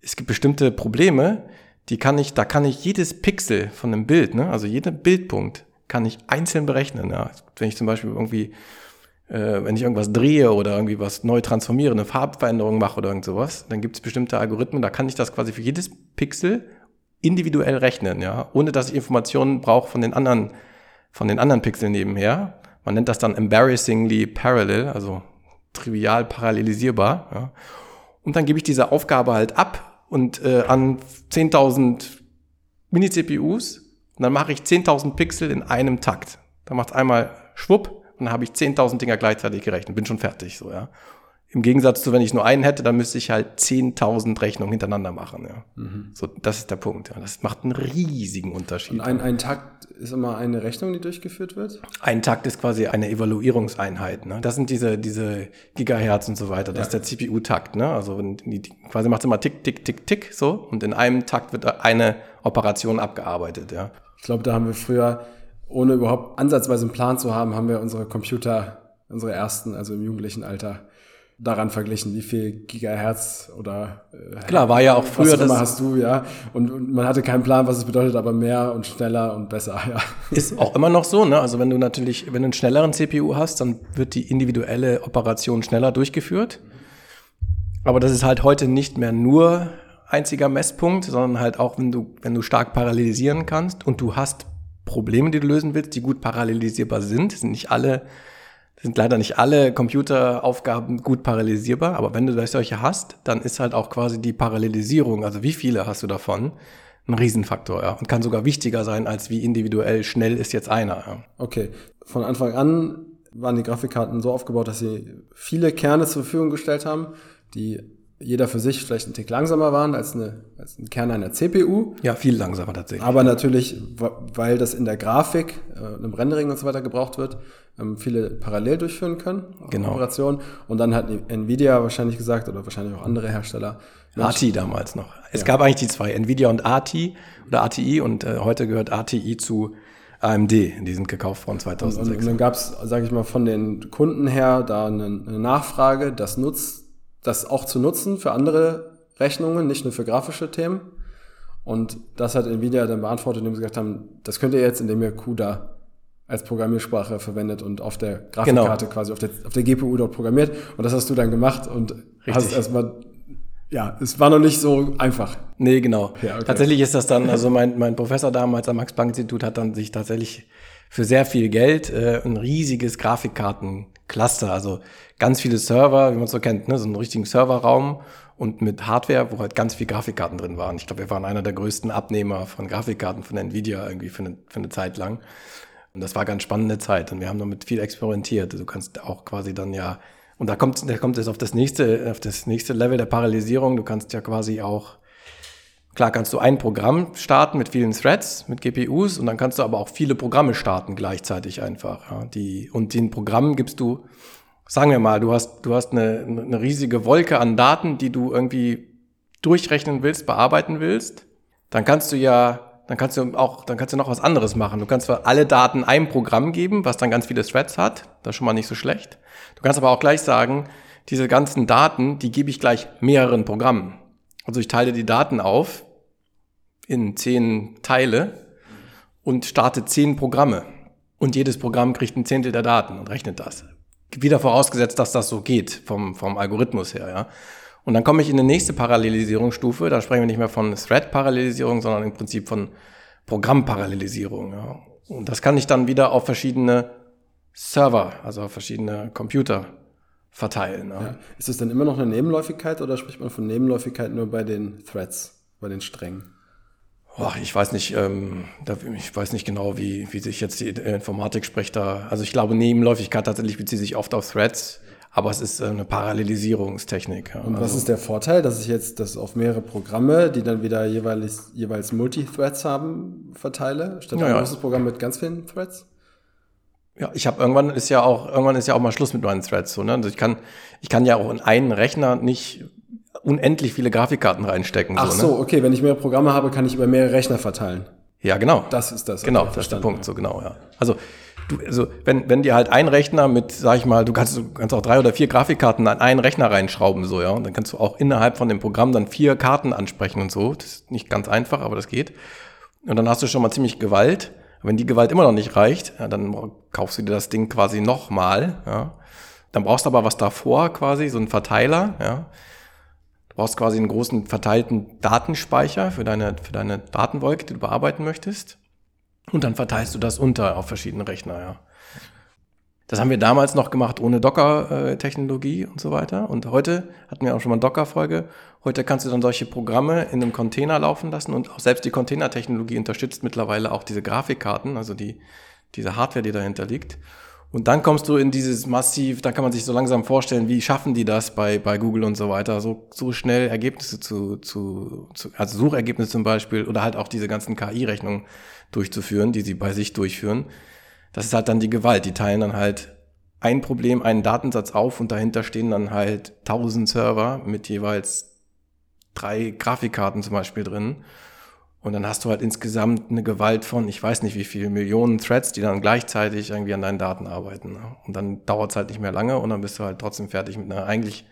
es gibt bestimmte Probleme, die kann ich, da kann ich jedes Pixel von einem Bild, ne, also jeden Bildpunkt kann ich einzeln berechnen. Ja. Wenn ich zum Beispiel irgendwie äh, wenn ich irgendwas drehe oder irgendwie was neu transformiere, eine Farbveränderung mache oder irgend sowas, dann gibt es bestimmte Algorithmen, da kann ich das quasi für jedes Pixel individuell rechnen, ja, ohne dass ich Informationen brauche von den anderen, von den anderen Pixeln nebenher. Man nennt das dann embarrassingly parallel, also trivial parallelisierbar. Ja. Und dann gebe ich diese Aufgabe halt ab und äh, an 10.000 Mini-CPUs und dann mache ich 10.000 Pixel in einem Takt. Dann macht einmal schwupp dann habe ich 10.000 Dinger gleichzeitig gerechnet, bin schon fertig, so, ja. Im Gegensatz zu, wenn ich nur einen hätte, dann müsste ich halt 10.000 Rechnungen hintereinander machen. Ja. Mhm. So, das ist der Punkt. Ja. Das macht einen riesigen Unterschied. Und ein, ein Takt ist immer eine Rechnung, die durchgeführt wird? Ein Takt ist quasi eine Evaluierungseinheit. Ne? Das sind diese, diese Gigahertz und so weiter. Das ja. ist der CPU-Takt. Ne? Also die, die, quasi macht es immer tick, tick, tick, tick so. Und in einem Takt wird eine Operation abgearbeitet. Ja. Ich glaube, da haben wir früher, ohne überhaupt ansatzweise einen Plan zu haben, haben wir unsere Computer, unsere ersten, also im jugendlichen Alter, daran verglichen, wie viel Gigahertz oder äh, klar war ja auch früher das hast du ja. Und, und, man hatte keinen Plan, was es bedeutet, aber mehr und schneller und besser ja. Ist auch immer noch so ne? Also wenn du natürlich wenn du einen schnelleren CPU hast, dann wird die individuelle Operation schneller durchgeführt, aber das ist halt heute nicht mehr nur einziger Messpunkt, sondern halt auch wenn du wenn du stark parallelisieren kannst und du hast Probleme, die du lösen willst, die gut parallelisierbar sind, sind nicht alle sind leider nicht alle Computeraufgaben gut parallelisierbar, aber wenn du solche hast, dann ist halt auch quasi die Parallelisierung, also wie viele hast du davon, ein Riesenfaktor, ja. Und kann sogar wichtiger sein, als wie individuell schnell ist jetzt einer. Ja. Okay. Von Anfang an waren die Grafikkarten so aufgebaut, dass sie viele Kerne zur Verfügung gestellt haben, die jeder für sich vielleicht ein Tick langsamer waren als, eine, als ein Kern einer CPU. Ja, viel langsamer tatsächlich. Aber natürlich, weil das in der Grafik, äh, im Rendering und so weiter gebraucht wird, ähm, viele parallel durchführen können. Genau. Operationen. Und dann hat Nvidia wahrscheinlich gesagt, oder wahrscheinlich auch andere Hersteller. ATI damals noch. Es ja. gab eigentlich die zwei, Nvidia und ATI oder ATI und äh, heute gehört ATI zu AMD, die sind gekauft worden 2006. Und, und dann gab es, sage ich mal, von den Kunden her da eine, eine Nachfrage, das nutzt, das auch zu nutzen für andere Rechnungen, nicht nur für grafische Themen. Und das hat Nvidia dann beantwortet, indem sie gesagt haben, das könnt ihr jetzt, indem ihr CUDA als Programmiersprache verwendet und auf der Grafikkarte genau. quasi auf der, auf der GPU dort programmiert. Und das hast du dann gemacht und Richtig. hast erstmal, ja, es war noch nicht so einfach. Nee, genau. Ja, okay. Tatsächlich ist das dann, also mein, mein Professor damals am Max-Planck-Institut hat dann sich tatsächlich für sehr viel Geld äh, ein riesiges Grafikkartencluster, also ganz viele Server, wie man es so kennt, ne, so einen richtigen Serverraum und mit Hardware, wo halt ganz viele Grafikkarten drin waren. Ich glaube, wir waren einer der größten Abnehmer von Grafikkarten von Nvidia irgendwie für eine, für eine Zeit lang. Und das war ganz spannende Zeit und wir haben damit viel experimentiert. Du kannst auch quasi dann ja, und da kommt, da kommt es auf das nächste, auf das nächste Level der Parallelisierung. Du kannst ja quasi auch, klar kannst du ein Programm starten mit vielen Threads, mit GPUs und dann kannst du aber auch viele Programme starten gleichzeitig einfach. Ja, die, und den Programmen gibst du, sagen wir mal, du hast, du hast eine, eine riesige Wolke an Daten, die du irgendwie durchrechnen willst, bearbeiten willst. Dann kannst du ja dann kannst du auch, dann kannst du noch was anderes machen. Du kannst zwar alle Daten einem Programm geben, was dann ganz viele Threads hat. Das ist schon mal nicht so schlecht. Du kannst aber auch gleich sagen, diese ganzen Daten, die gebe ich gleich mehreren Programmen. Also ich teile die Daten auf in zehn Teile und starte zehn Programme. Und jedes Programm kriegt ein Zehntel der Daten und rechnet das. Wieder vorausgesetzt, dass das so geht vom, vom Algorithmus her, ja. Und dann komme ich in die nächste Parallelisierungsstufe. Da sprechen wir nicht mehr von Thread-Parallelisierung, sondern im Prinzip von Programmparallelisierung. Ja. Und das kann ich dann wieder auf verschiedene Server, also auf verschiedene Computer verteilen. Ja. Ja. Ist es dann immer noch eine Nebenläufigkeit oder spricht man von Nebenläufigkeit nur bei den Threads, bei den Strängen? Boah, ich weiß nicht, ähm, da, ich weiß nicht genau, wie, wie sich jetzt die Informatik spricht da. Also ich glaube, Nebenläufigkeit tatsächlich bezieht sich oft auf Threads aber es ist äh, eine Parallelisierungstechnik. Und was also, ist der Vorteil, dass ich jetzt das auf mehrere Programme, die dann wieder jeweils, jeweils Multithreads haben, verteile, statt ja, ein großes Programm mit ganz vielen Threads? Ja, ich habe irgendwann ist ja auch irgendwann ist ja auch mal Schluss mit meinen Threads so, ne? Also ich kann ich kann ja auch in einen Rechner nicht unendlich viele Grafikkarten reinstecken. Ach so, ne? okay, wenn ich mehrere Programme habe, kann ich über mehrere Rechner verteilen. Ja, genau. Das ist das. Genau, das ist der Punkt, so genau, ja. Also du, also wenn, wenn dir halt ein Rechner mit, sag ich mal, du kannst, du kannst auch drei oder vier Grafikkarten an einen Rechner reinschrauben, so, ja. Und dann kannst du auch innerhalb von dem Programm dann vier Karten ansprechen und so. Das ist nicht ganz einfach, aber das geht. Und dann hast du schon mal ziemlich Gewalt. Wenn die Gewalt immer noch nicht reicht, ja, dann kaufst du dir das Ding quasi nochmal, ja. Dann brauchst du aber was davor quasi, so einen Verteiler, ja. Du brauchst quasi einen großen verteilten Datenspeicher für deine, für deine Datenwolke, die du bearbeiten möchtest. Und dann verteilst du das unter auf verschiedene Rechner, ja. Das haben wir damals noch gemacht ohne Docker-Technologie und so weiter. Und heute hatten wir auch schon mal eine Docker-Folge. Heute kannst du dann solche Programme in einem Container laufen lassen und auch selbst die Container-Technologie unterstützt mittlerweile auch diese Grafikkarten, also die, diese Hardware, die dahinter liegt. Und dann kommst du in dieses massiv, da kann man sich so langsam vorstellen, wie schaffen die das bei, bei Google und so weiter, so, so schnell Ergebnisse zu, zu, zu, also Suchergebnisse zum Beispiel oder halt auch diese ganzen KI-Rechnungen durchzuführen, die sie bei sich durchführen. Das ist halt dann die Gewalt. Die teilen dann halt ein Problem, einen Datensatz auf und dahinter stehen dann halt tausend Server mit jeweils drei Grafikkarten zum Beispiel drin. Und dann hast du halt insgesamt eine Gewalt von, ich weiß nicht wie viel, Millionen Threads, die dann gleichzeitig irgendwie an deinen Daten arbeiten. Ne? Und dann dauert es halt nicht mehr lange und dann bist du halt trotzdem fertig mit einer eigentlich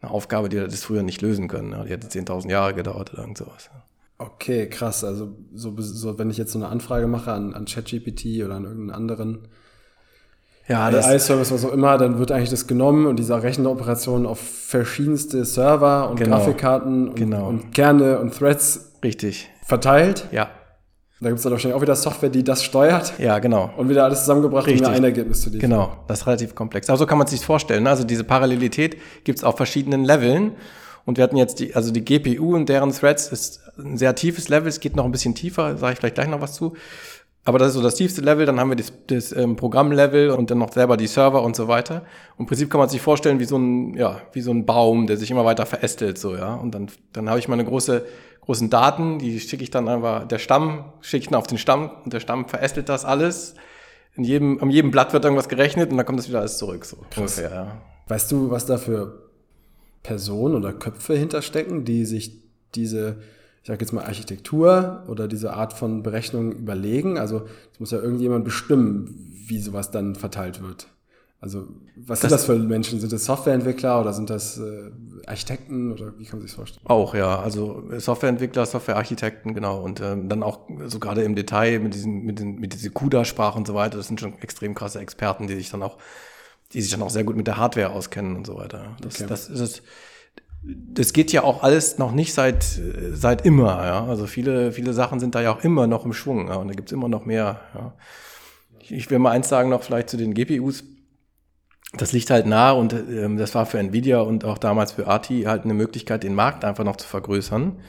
einer Aufgabe, die das früher nicht lösen können. Ne? Die hätte 10.000 Jahre gedauert oder irgend sowas. Okay, krass. Also so, so wenn ich jetzt so eine Anfrage mache an, an ChatGPT oder an irgendeinen anderen ja, AI-Service, was auch immer, dann wird eigentlich das genommen und diese Rechenoperation auf verschiedenste Server und genau. Grafikkarten und, genau. und Kerne und Threads Richtig verteilt. Ja. Da gibt es dann wahrscheinlich auch wieder Software, die das steuert. Ja, genau. Und wieder alles zusammengebracht Richtig. und ein Ergebnis zu liefern. Genau, das ist relativ komplex. Aber so kann man sich vorstellen. Also diese Parallelität gibt es auf verschiedenen Leveln. Und wir hatten jetzt die, also die GPU und deren Threads ist ein sehr tiefes Level. Es geht noch ein bisschen tiefer, sage ich vielleicht gleich noch was zu. Aber das ist so das tiefste Level, dann haben wir das, das ähm, Programmlevel und dann noch selber die Server und so weiter. Und Im Prinzip kann man sich vorstellen wie so ein, ja, wie so ein Baum, der sich immer weiter verästelt, so, ja. Und dann, dann habe ich mal eine große großen Daten, die schicke ich dann einfach, der Stamm schicke ich dann auf den Stamm und der Stamm verästelt das alles. In jedem, an jedem Blatt wird irgendwas gerechnet und dann kommt das wieder alles zurück, so ungefähr, ja. Weißt du, was da für Personen oder Köpfe hinterstecken, die sich diese, ich sage jetzt mal Architektur oder diese Art von Berechnung überlegen? Also es muss ja irgendjemand bestimmen, wie sowas dann verteilt wird. Also, was das sind das für Menschen? Sind das Softwareentwickler oder sind das äh, Architekten oder wie kann man sich das vorstellen? Auch, ja. Also Softwareentwickler, Softwarearchitekten, genau. Und ähm, dann auch so gerade im Detail mit diesen, mit den, mit dieser CUDA-Sprache und so weiter. Das sind schon extrem krasse Experten, die sich dann auch, die sich dann auch sehr gut mit der Hardware auskennen und so weiter. Das, okay. das ist es. Das geht ja auch alles noch nicht seit, seit immer, ja. Also viele, viele Sachen sind da ja auch immer noch im Schwung, ja. Und da gibt's immer noch mehr, ja. Ich, ich will mal eins sagen noch vielleicht zu den GPUs das liegt halt nah und ähm, das war für Nvidia und auch damals für ATI halt eine Möglichkeit, den Markt einfach noch zu vergrößern.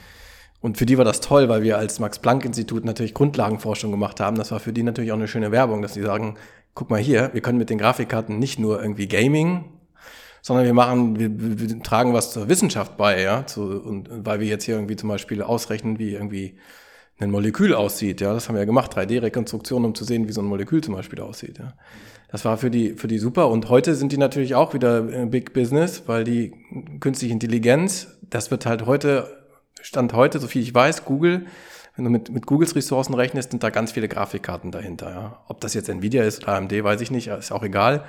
Und für die war das toll, weil wir als Max-Planck-Institut natürlich Grundlagenforschung gemacht haben. Das war für die natürlich auch eine schöne Werbung, dass sie sagen, guck mal hier, wir können mit den Grafikkarten nicht nur irgendwie Gaming, sondern wir machen, wir, wir tragen was zur Wissenschaft bei, ja, zu, und weil wir jetzt hier irgendwie zum Beispiel ausrechnen, wie irgendwie ein Molekül aussieht, ja, das haben wir ja gemacht, 3D-Rekonstruktion, um zu sehen, wie so ein Molekül zum Beispiel aussieht, ja. Das war für die, für die super. Und heute sind die natürlich auch wieder Big Business, weil die künstliche Intelligenz, das wird halt heute, Stand heute, so viel ich weiß, Google, wenn du mit, mit Googles Ressourcen rechnest, sind da ganz viele Grafikkarten dahinter. Ja. Ob das jetzt Nvidia ist oder AMD, weiß ich nicht, ist auch egal.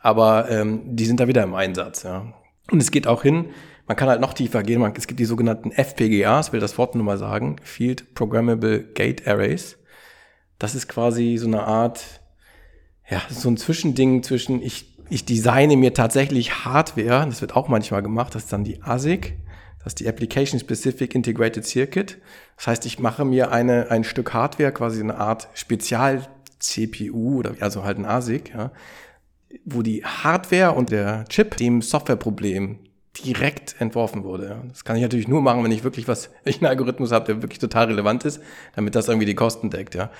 Aber ähm, die sind da wieder im Einsatz. Ja. Und es geht auch hin, man kann halt noch tiefer gehen. Man, es gibt die sogenannten FPGAs, will das Wort nur mal sagen, Field Programmable Gate Arrays. Das ist quasi so eine Art ja, so ein Zwischending zwischen, ich, ich designe mir tatsächlich Hardware, das wird auch manchmal gemacht, das ist dann die ASIC, das ist die Application Specific Integrated Circuit. Das heißt, ich mache mir eine, ein Stück Hardware, quasi eine Art Spezial-CPU oder also halt ein ASIC, ja, wo die Hardware und der Chip dem Softwareproblem direkt entworfen wurde. Das kann ich natürlich nur machen, wenn ich wirklich was, wenn ich einen Algorithmus habe, der wirklich total relevant ist, damit das irgendwie die Kosten deckt, ja.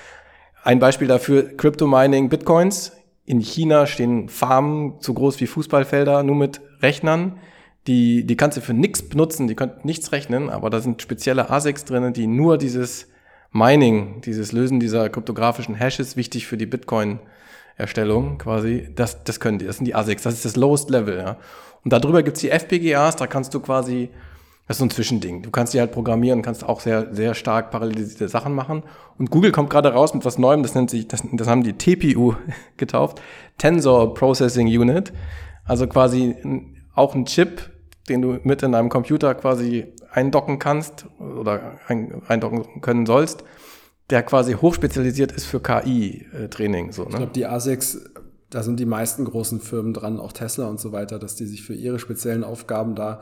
Ein Beispiel dafür, Crypto Mining Bitcoins. In China stehen Farmen so groß wie Fußballfelder, nur mit Rechnern. Die, die kannst du für nichts benutzen, die können nichts rechnen, aber da sind spezielle ASICs drinnen, die nur dieses Mining, dieses Lösen dieser kryptografischen Hashes, wichtig für die Bitcoin-Erstellung quasi, das, das können die, das sind die ASICs, das ist das Lowest Level. Ja. Und darüber gibt's die FPGAs, da kannst du quasi das ist so ein Zwischending. Du kannst die halt programmieren, kannst auch sehr, sehr stark parallelisierte Sachen machen. Und Google kommt gerade raus mit was Neuem, das nennt sich, das, das haben die TPU getauft, Tensor Processing Unit. Also quasi auch ein Chip, den du mit in einem Computer quasi eindocken kannst oder eindocken können sollst, der quasi hochspezialisiert ist für KI-Training. So, ne? Ich glaube, die ASICs, da sind die meisten großen Firmen dran, auch Tesla und so weiter, dass die sich für ihre speziellen Aufgaben da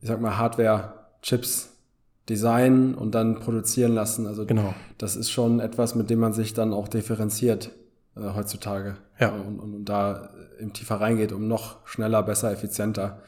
ich sag mal, Hardware-Chips designen und dann produzieren lassen. Also genau. das ist schon etwas, mit dem man sich dann auch differenziert äh, heutzutage. Ja. Und, und, und da im tiefer reingeht, um noch schneller, besser, effizienter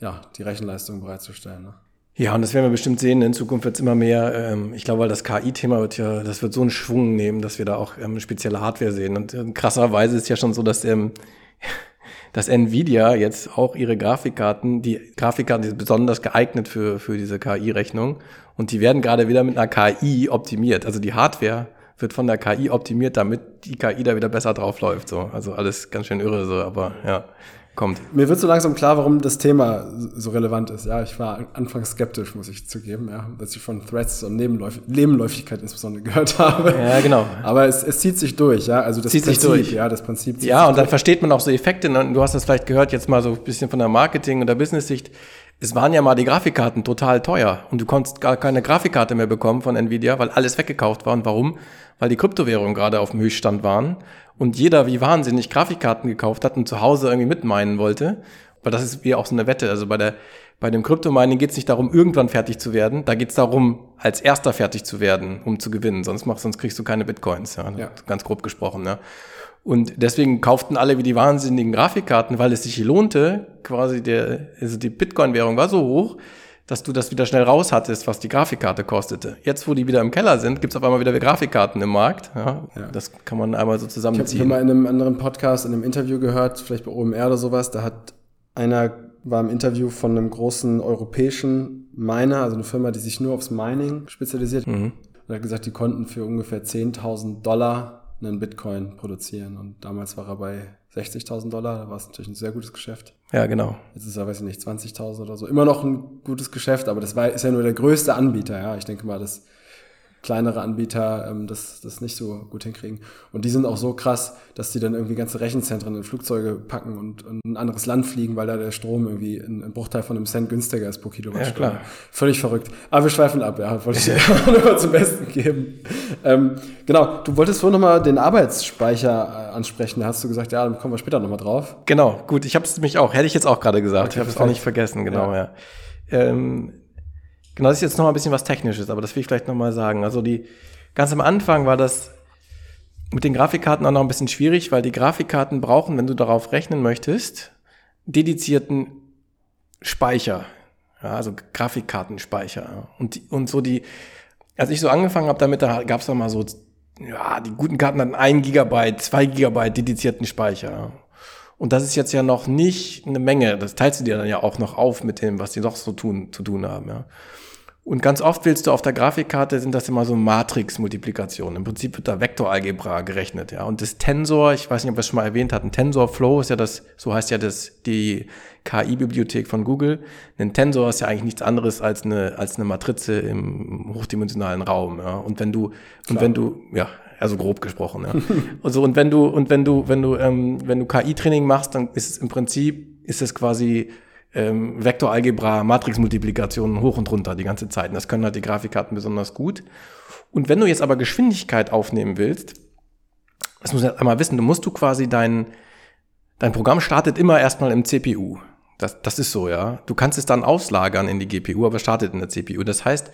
ja, die Rechenleistung bereitzustellen. Ne? Ja, und das werden wir bestimmt sehen. In Zukunft wird es immer mehr. Ähm, ich glaube, weil das KI-Thema wird ja, das wird so einen Schwung nehmen, dass wir da auch ähm, spezielle Hardware sehen. Und äh, krasserweise ist ja schon so, dass ähm, dass Nvidia jetzt auch ihre Grafikkarten, die Grafikkarten die sind besonders geeignet für, für diese KI-Rechnung und die werden gerade wieder mit einer KI optimiert. Also die Hardware wird von der KI optimiert, damit die KI da wieder besser drauf läuft. So. Also alles ganz schön irre, so, aber ja kommt. Mir wird so langsam klar, warum das Thema so relevant ist. Ja, ich war anfangs skeptisch, muss ich zugeben, ja, dass ich von Threats und Nebenläuf Nebenläufigkeit insbesondere gehört habe. Ja, genau. Aber es, es zieht sich durch, ja. Also das zieht Prinzip, sich durch. ja, das Prinzip. ja, und dann versteht man auch so Effekte. Ne? Du hast das vielleicht gehört jetzt mal so ein bisschen von der Marketing- und der Business-Sicht. Es waren ja mal die Grafikkarten total teuer und du konntest gar keine Grafikkarte mehr bekommen von Nvidia, weil alles weggekauft war. Und warum? Weil die Kryptowährungen gerade auf dem Höchststand waren und jeder wie wahnsinnig Grafikkarten gekauft hat und zu Hause irgendwie mitmeinen wollte. Weil das ist wie auch so eine Wette. Also bei der bei dem Kryptomining geht es nicht darum, irgendwann fertig zu werden. Da geht es darum, als erster fertig zu werden, um zu gewinnen. Sonst machst, sonst kriegst du keine Bitcoins. Ja, Ja. ganz grob gesprochen. Ja. Und deswegen kauften alle wie die wahnsinnigen Grafikkarten, weil es sich lohnte. Quasi der, also die Bitcoin-Währung war so hoch, dass du das wieder schnell raus hattest, was die Grafikkarte kostete. Jetzt, wo die wieder im Keller sind, gibt's auf einmal wieder Grafikkarten im Markt. Ja, Ja. Das kann man einmal so Ich habe zusammenziehen. mal in einem anderen Podcast, in einem Interview gehört, vielleicht bei OMR oder sowas, da hat einer war im Interview von einem großen europäischen Miner, also eine Firma, die sich nur aufs Mining spezialisiert. Mhm. Und er hat gesagt, die konnten für ungefähr 10.000 Dollar einen Bitcoin produzieren. Und damals war er bei 60.000 Dollar, da war es natürlich ein sehr gutes Geschäft. Ja, genau. Jetzt ist er, weiß ich nicht, 20.000 oder so. Immer noch ein gutes Geschäft, aber das war, ist ja nur der größte Anbieter. Ja, ich denke mal, dass kleinere Anbieter ähm, das, das nicht so gut hinkriegen. Und die sind auch so krass, dass die dann irgendwie ganze Rechenzentren in Flugzeuge packen und, und ein anderes Land fliegen, weil da der Strom irgendwie in, ein Bruchteil von einem Cent günstiger ist pro Kilowattstunde. Ja, klar. Völlig verrückt. Aber wir schweifen ab, ja, wollte ich dir auch nochmal zum Besten geben. Ähm, genau, du wolltest vorhin nochmal den Arbeitsspeicher äh, ansprechen. Da hast du gesagt, ja, dann kommen wir später nochmal drauf. Genau, gut, ich habe es nämlich auch, hätte ich jetzt auch gerade gesagt. Okay, ich habe es auch nicht vergessen, genau, ja. Ähm, genau, das ist jetzt noch mal ein bisschen was Technisches, aber das will ich vielleicht noch mal sagen. Also die, ganz am Anfang war das mit den Grafikkarten auch noch ein bisschen schwierig, weil die Grafikkarten brauchen, wenn du darauf rechnen möchtest, dedizierten Speicher. Ja, also Grafikkartenspeicher. Und, und so die, als ich so angefangen habe damit, da gab es mal so, ja, die guten Karten hatten ein Gigabyte, zwei Gigabyte dedizierten Speicher. Und das ist jetzt ja noch nicht eine Menge. Das teilst du dir dann ja auch noch auf mit dem, was die noch so tun, zu tun haben, ja. Und ganz oft willst du auf der Grafikkarte, sind das immer so Matrix-Multiplikationen. Im Prinzip wird da Vektoralgebra gerechnet, ja. Und das Tensor, ich weiß nicht, ob wir es schon mal erwähnt hatten, TensorFlow ist ja das, so heißt ja das, die KI-Bibliothek von Google. Ein Tensor ist ja eigentlich nichts anderes als eine, als eine Matrize im hochdimensionalen Raum, ja. Und wenn du, und wenn du, ja, also grob gesprochen, ja. und so, und wenn du, und wenn du, wenn du, ähm, wenn du KI-Training machst, dann ist es im Prinzip, ist es quasi, ähm, Vektoralgebra, Matrixmultiplikationen hoch und runter die ganze Zeit. Und das können halt die Grafikkarten besonders gut. Und wenn du jetzt aber Geschwindigkeit aufnehmen willst, das muss man einmal wissen, du musst du quasi dein, dein Programm startet immer erstmal im CPU. Das, das ist so, ja. Du kannst es dann auslagern in die GPU, aber startet in der CPU. Das heißt,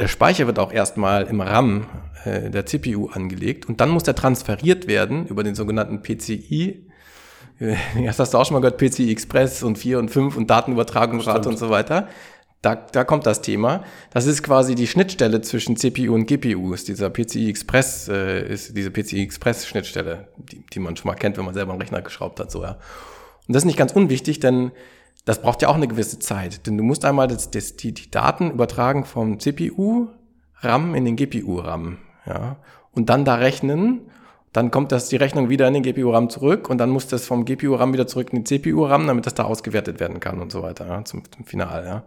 der Speicher wird auch erstmal im RAM äh, der CPU angelegt und dann muss der transferiert werden über den sogenannten PCI. Das hast du auch schon mal gehört, PCI Express und 4 und 5 und Datenübertragungsrate und so weiter. Da, da kommt das Thema. Das ist quasi die Schnittstelle zwischen CPU und GPU. Ist dieser PCI Express, äh, ist diese PCI Express Schnittstelle, die, die man schon mal kennt, wenn man selber einen Rechner geschraubt hat, so, ja. Und das ist nicht ganz unwichtig, denn das braucht ja auch eine gewisse Zeit. Denn du musst einmal das, das, die, die Daten übertragen vom CPU-RAM in den GPU-RAM, ja. Und dann da rechnen dann kommt das die Rechnung wieder in den GPU-RAM zurück und dann muss das vom GPU-RAM wieder zurück in den CPU-RAM, damit das da ausgewertet werden kann und so weiter, ja, zum, zum Final, ja.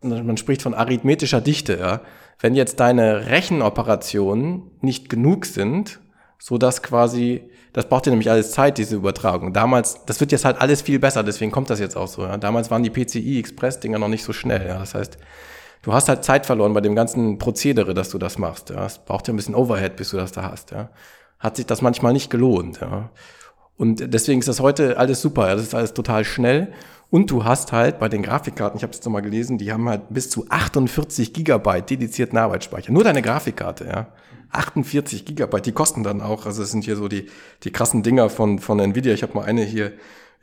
Und man spricht von arithmetischer Dichte, ja. Wenn jetzt deine Rechenoperationen nicht genug sind, so dass quasi, das braucht ja nämlich alles Zeit, diese Übertragung. Damals, das wird jetzt halt alles viel besser, deswegen kommt das jetzt auch so, ja. Damals waren die PCI-Express-Dinger noch nicht so schnell, ja. Das heißt, du hast halt Zeit verloren bei dem ganzen Prozedere, dass du das machst, ja. Es braucht ja ein bisschen Overhead, bis du das da hast, ja hat sich das manchmal nicht gelohnt. Ja. Und deswegen ist das heute alles super, ja. das ist alles total schnell. Und du hast halt bei den Grafikkarten, ich habe es jetzt nochmal gelesen, die haben halt bis zu 48 Gigabyte dedizierten Arbeitsspeicher. Nur deine Grafikkarte, ja. 48 Gigabyte, die kosten dann auch, also es sind hier so die, die krassen Dinger von, von Nvidia. Ich habe mal eine hier,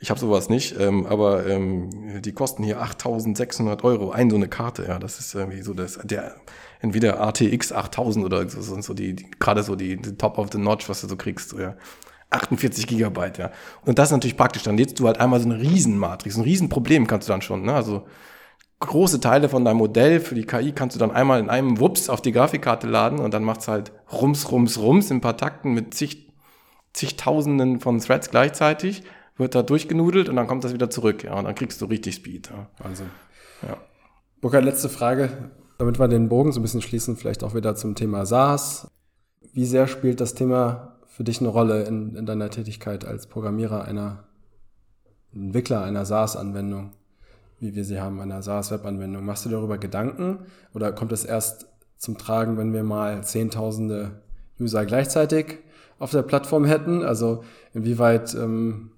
ich habe sowas nicht, ähm, aber ähm, die kosten hier 8600 Euro, ein so eine Karte, ja. Das ist irgendwie so das, der Nvidia RTX 8000 oder so, sind so die, die gerade so die, die Top of the Notch, was du so kriegst, so, ja. 48 Gigabyte, ja. Und das ist natürlich praktisch. Dann lädst du halt einmal so eine Riesenmatrix, ein Riesenproblem kannst du dann schon, ne? Also große Teile von deinem Modell für die KI kannst du dann einmal in einem Wups auf die Grafikkarte laden und dann macht's halt rums, rums, rums in ein paar Takten mit zig, zigtausenden von Threads gleichzeitig, wird da durchgenudelt und dann kommt das wieder zurück, ja. Und dann kriegst du richtig Speed. Ja. Wahnsinn. Ja. Burkhard, letzte Frage, damit wir den Bogen so ein bisschen schließen, vielleicht auch wieder zum Thema SaaS. Wie sehr spielt das Thema für dich eine Rolle in, in deiner Tätigkeit als Programmierer einer Entwickler einer SaaS-Anwendung, wie wir sie haben, einer SaaS-Web-Anwendung? Machst du darüber Gedanken oder kommt es erst zum Tragen, wenn wir mal Zehntausende User gleichzeitig auf der Plattform hätten? Also inwieweit ähm,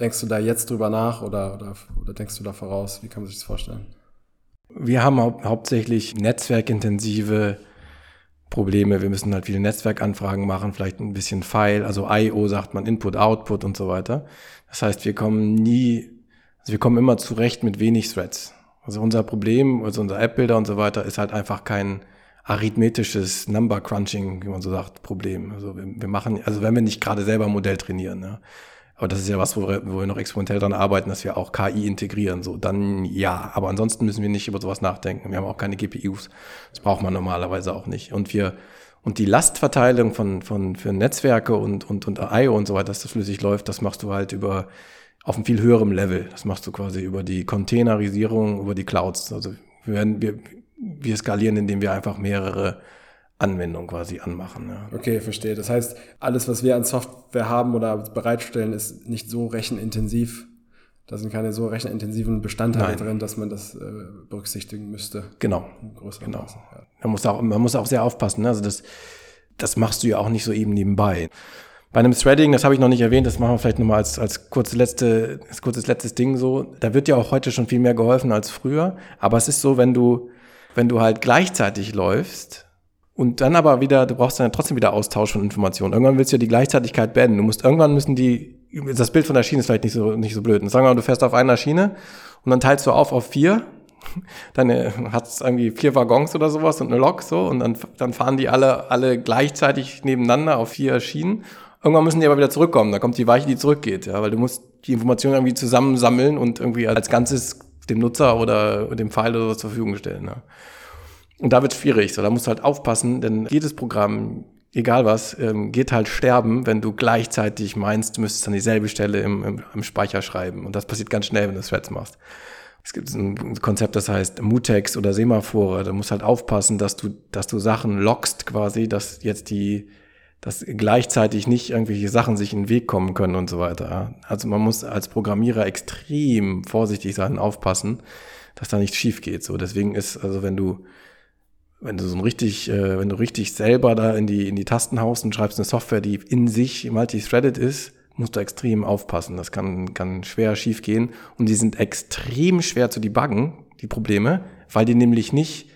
denkst du da jetzt drüber nach oder, oder, oder denkst du da voraus? Wie kann man sich das vorstellen? Wir haben hau hauptsächlich netzwerkintensive Probleme. Wir müssen halt viele Netzwerkanfragen machen, vielleicht ein bisschen File, also I.O. sagt man Input, Output und so weiter. Das heißt, wir kommen nie, also wir kommen immer zurecht mit wenig Threads. Also unser Problem, also unser App-Builder und so weiter ist halt einfach kein arithmetisches Number Crunching, wie man so sagt, Problem. Also wir, wir machen, also wenn wir nicht gerade selber ein Modell trainieren, ja. Aber das ist ja was, wo wir, wo wir noch experimentell dran arbeiten, dass wir auch KI integrieren. So, dann ja. Aber ansonsten müssen wir nicht über sowas nachdenken. Wir haben auch keine GPUs. Das braucht man normalerweise auch nicht. Und wir, und die Lastverteilung von, von, für Netzwerke und, und, und IO und so weiter, dass das flüssig läuft, das machst du halt über, auf einem viel höherem Level. Das machst du quasi über die Containerisierung, über die Clouds. Also wir werden, wir, wir skalieren, indem wir einfach mehrere Anwendung quasi anmachen. Ja. Okay, verstehe. Das heißt, alles, was wir an Software haben oder bereitstellen, ist nicht so rechenintensiv. Da sind keine so rechenintensiven Bestandteile Nein. drin, dass man das äh, berücksichtigen müsste. Genau. genau. Maße, ja. man, muss auch, man muss auch sehr aufpassen. Ne? Also das, das machst du ja auch nicht so eben nebenbei. Bei einem Threading, das habe ich noch nicht erwähnt, das machen wir vielleicht nochmal als, als kurze letzte, als kurzes letztes Ding so. Da wird ja auch heute schon viel mehr geholfen als früher. Aber es ist so, wenn du, wenn du halt gleichzeitig läufst, und dann aber wieder, du brauchst dann trotzdem wieder Austausch von Informationen. Irgendwann willst du ja die Gleichzeitigkeit beenden. Du musst, irgendwann müssen die, das Bild von der Schiene ist vielleicht nicht so, nicht so blöd. Und sagen wir mal, du fährst auf einer Schiene und dann teilst du auf auf vier. Dann äh, hat es irgendwie vier Waggons oder sowas und eine Lok so und dann, dann fahren die alle, alle gleichzeitig nebeneinander auf vier Schienen. Irgendwann müssen die aber wieder zurückkommen. Da kommt die Weiche, die zurückgeht, ja, weil du musst die Informationen irgendwie zusammensammeln und irgendwie als Ganzes dem Nutzer oder dem Pfeil oder so zur Verfügung stellen. Ja. Und da wird schwierig. So, da musst du halt aufpassen, denn jedes Programm, egal was, ähm, geht halt sterben, wenn du gleichzeitig meinst, du müsstest an dieselbe Stelle im, im, im Speicher schreiben. Und das passiert ganz schnell, wenn du Threads machst. Es gibt ein Konzept, das heißt Mutex oder Semaphore. Da musst halt aufpassen, dass du, dass du Sachen lockst quasi, dass jetzt die, dass gleichzeitig nicht irgendwelche Sachen sich in den Weg kommen können und so weiter. Also man muss als Programmierer extrem vorsichtig sein, aufpassen, dass da nichts schief geht. So, deswegen ist, also wenn du, wenn du so ein richtig, äh, wenn du richtig selber da in die, in die Tasten haust und schreibst eine Software, die in sich multithreaded ist, musst du extrem aufpassen. Das kann, kann schwer schief gehen. Und die sind extrem schwer zu debuggen, die Probleme, weil die nämlich nicht,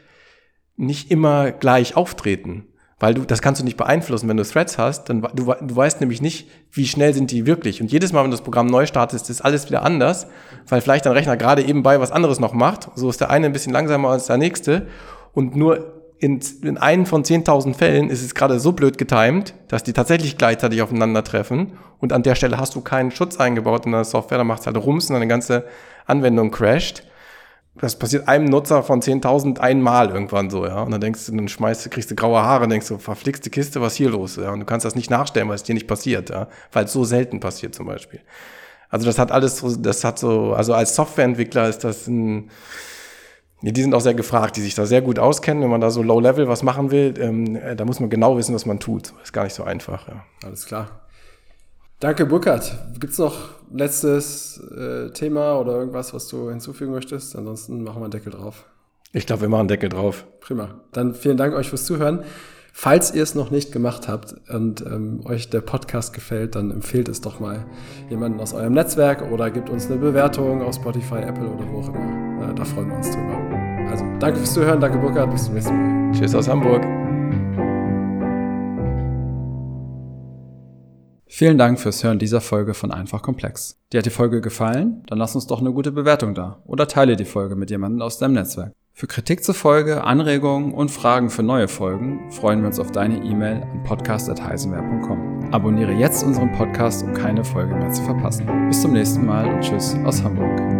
nicht immer gleich auftreten. Weil du, das kannst du nicht beeinflussen. Wenn du Threads hast, dann du, du weißt nämlich nicht, wie schnell sind die wirklich. Und jedes Mal, wenn du das Programm neu startest, ist alles wieder anders, weil vielleicht dein Rechner gerade eben bei was anderes noch macht. So ist der eine ein bisschen langsamer als der nächste und nur in, in einen von 10.000 Fällen ist es gerade so blöd getimed, dass die tatsächlich gleichzeitig aufeinandertreffen und an der Stelle hast du keinen Schutz eingebaut in der Software, dann macht es halt Rums und deine ganze Anwendung crasht. Das passiert einem Nutzer von 10.000 einmal irgendwann so, ja. Und dann denkst du, dann schmeißt, kriegst du graue Haare und denkst du, verflixte Kiste, was hier los? Ja. Und du kannst das nicht nachstellen, weil es dir nicht passiert, ja. Weil es so selten passiert zum Beispiel. Also das hat alles, das hat so, also als Softwareentwickler ist das ein, die sind auch sehr gefragt, die sich da sehr gut auskennen. Wenn man da so Low-Level was machen will, ähm, äh, da muss man genau wissen, was man tut. Ist gar nicht so einfach. Ja. Alles klar. Danke, Burkhard. Gibt es noch letztes äh, Thema oder irgendwas, was du hinzufügen möchtest? Ansonsten machen wir einen Deckel drauf. Ich glaube, wir machen einen Deckel drauf. Prima. Dann vielen Dank euch fürs Zuhören. Falls ihr es noch nicht gemacht habt und ähm, euch der Podcast gefällt, dann empfehlt es doch mal jemanden aus eurem Netzwerk oder gebt uns eine Bewertung auf Spotify, Apple oder wo auch immer. Äh, da freuen wir uns drüber. Also danke fürs Zuhören, danke Burkhard, bis zum nächsten Mal. Tschüss aus Hamburg. Vielen Dank fürs Hören dieser Folge von Einfach Komplex. Dir hat die Folge gefallen? Dann lass uns doch eine gute Bewertung da oder teile die Folge mit jemandem aus deinem Netzwerk. Für Kritik zur Folge, Anregungen und Fragen für neue Folgen freuen wir uns auf deine E-Mail an podcast.heisenwehr.com. Abonniere jetzt unseren Podcast, um keine Folge mehr zu verpassen. Bis zum nächsten Mal und tschüss aus Hamburg.